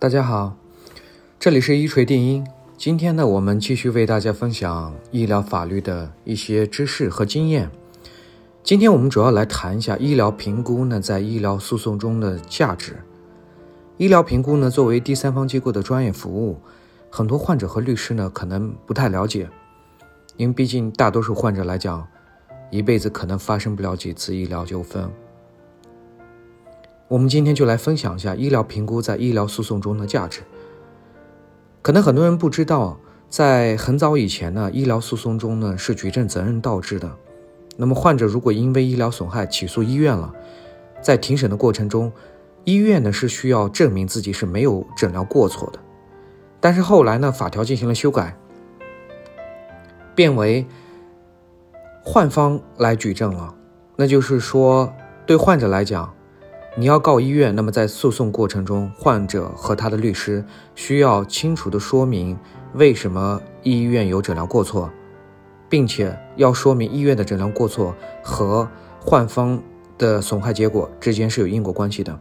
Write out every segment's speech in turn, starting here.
大家好，这里是一锤定音。今天呢，我们继续为大家分享医疗法律的一些知识和经验。今天我们主要来谈一下医疗评估呢，在医疗诉讼中的价值。医疗评估呢，作为第三方机构的专业服务，很多患者和律师呢可能不太了解，因为毕竟大多数患者来讲，一辈子可能发生不了几次医疗纠纷。我们今天就来分享一下医疗评估在医疗诉讼中的价值。可能很多人不知道，在很早以前呢，医疗诉讼中呢是举证责任倒置的。那么患者如果因为医疗损害起诉医院了，在庭审的过程中，医院呢是需要证明自己是没有诊疗过错的。但是后来呢，法条进行了修改，变为患方来举证了。那就是说，对患者来讲。你要告医院，那么在诉讼过程中，患者和他的律师需要清楚地说明为什么医院有诊疗过错，并且要说明医院的诊疗过错和患方的损害结果之间是有因果关系的。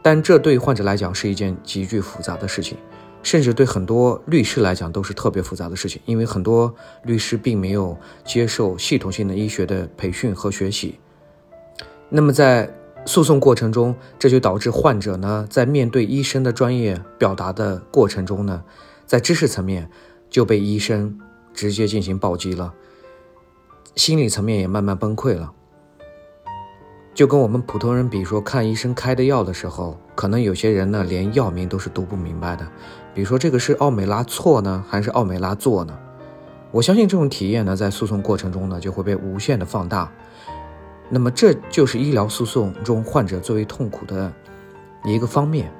但这对患者来讲是一件极具复杂的事情，甚至对很多律师来讲都是特别复杂的事情，因为很多律师并没有接受系统性的医学的培训和学习。那么在诉讼过程中，这就导致患者呢，在面对医生的专业表达的过程中呢，在知识层面就被医生直接进行暴击了，心理层面也慢慢崩溃了。就跟我们普通人，比如说看医生开的药的时候，可能有些人呢，连药名都是读不明白的，比如说这个是奥美拉唑呢，还是奥美拉唑呢？我相信这种体验呢，在诉讼过程中呢，就会被无限的放大。那么这就是医疗诉讼中患者最为痛苦的一个方面，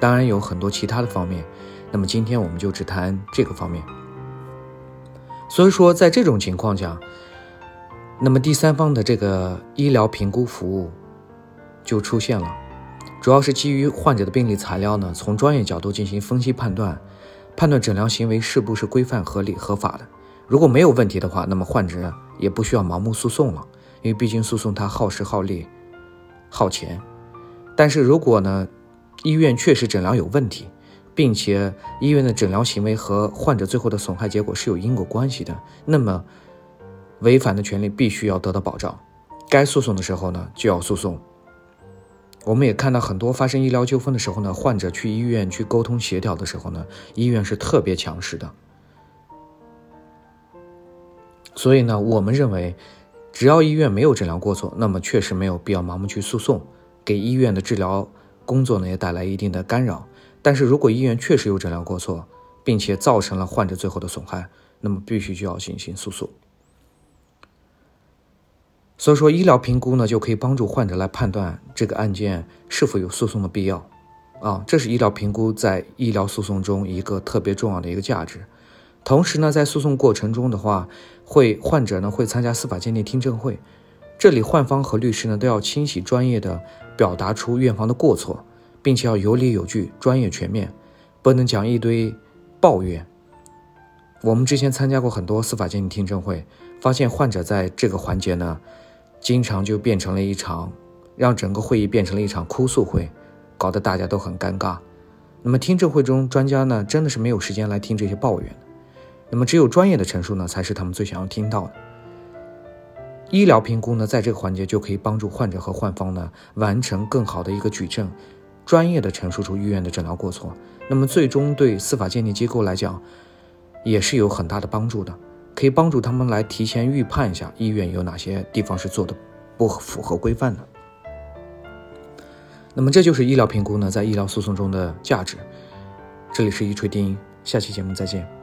当然有很多其他的方面。那么今天我们就只谈这个方面。所以说，在这种情况下，那么第三方的这个医疗评估服务就出现了，主要是基于患者的病历材料呢，从专业角度进行分析判断，判断诊疗行为是不是规范、合理、合法的。如果没有问题的话，那么患者也不需要盲目诉讼了。因为毕竟诉讼它耗时耗力、耗钱，但是如果呢，医院确实诊疗有问题，并且医院的诊疗行为和患者最后的损害结果是有因果关系的，那么违反的权利必须要得到保障。该诉讼的时候呢，就要诉讼。我们也看到很多发生医疗纠纷的时候呢，患者去医院去沟通协调的时候呢，医院是特别强势的。所以呢，我们认为。只要医院没有诊疗过错，那么确实没有必要盲目去诉讼，给医院的治疗工作呢也带来一定的干扰。但是如果医院确实有诊疗过错，并且造成了患者最后的损害，那么必须就要进行诉讼。所以说，医疗评估呢就可以帮助患者来判断这个案件是否有诉讼的必要。啊，这是医疗评估在医疗诉讼中一个特别重要的一个价值。同时呢，在诉讼过程中的话，会患者呢会参加司法鉴定听证会，这里患方和律师呢都要清晰专业的表达出院方的过错，并且要有理有据、专业全面，不能讲一堆抱怨。我们之前参加过很多司法鉴定听证会，发现患者在这个环节呢，经常就变成了一场，让整个会议变成了一场哭诉会，搞得大家都很尴尬。那么听证会中，专家呢真的是没有时间来听这些抱怨。那么，只有专业的陈述呢，才是他们最想要听到的。医疗评估呢，在这个环节就可以帮助患者和患方呢，完成更好的一个举证，专业的陈述出医院的诊疗过错。那么，最终对司法鉴定机构来讲，也是有很大的帮助的，可以帮助他们来提前预判一下医院有哪些地方是做的不符合规范的。那么，这就是医疗评估呢，在医疗诉讼中的价值。这里是一锤定音，下期节目再见。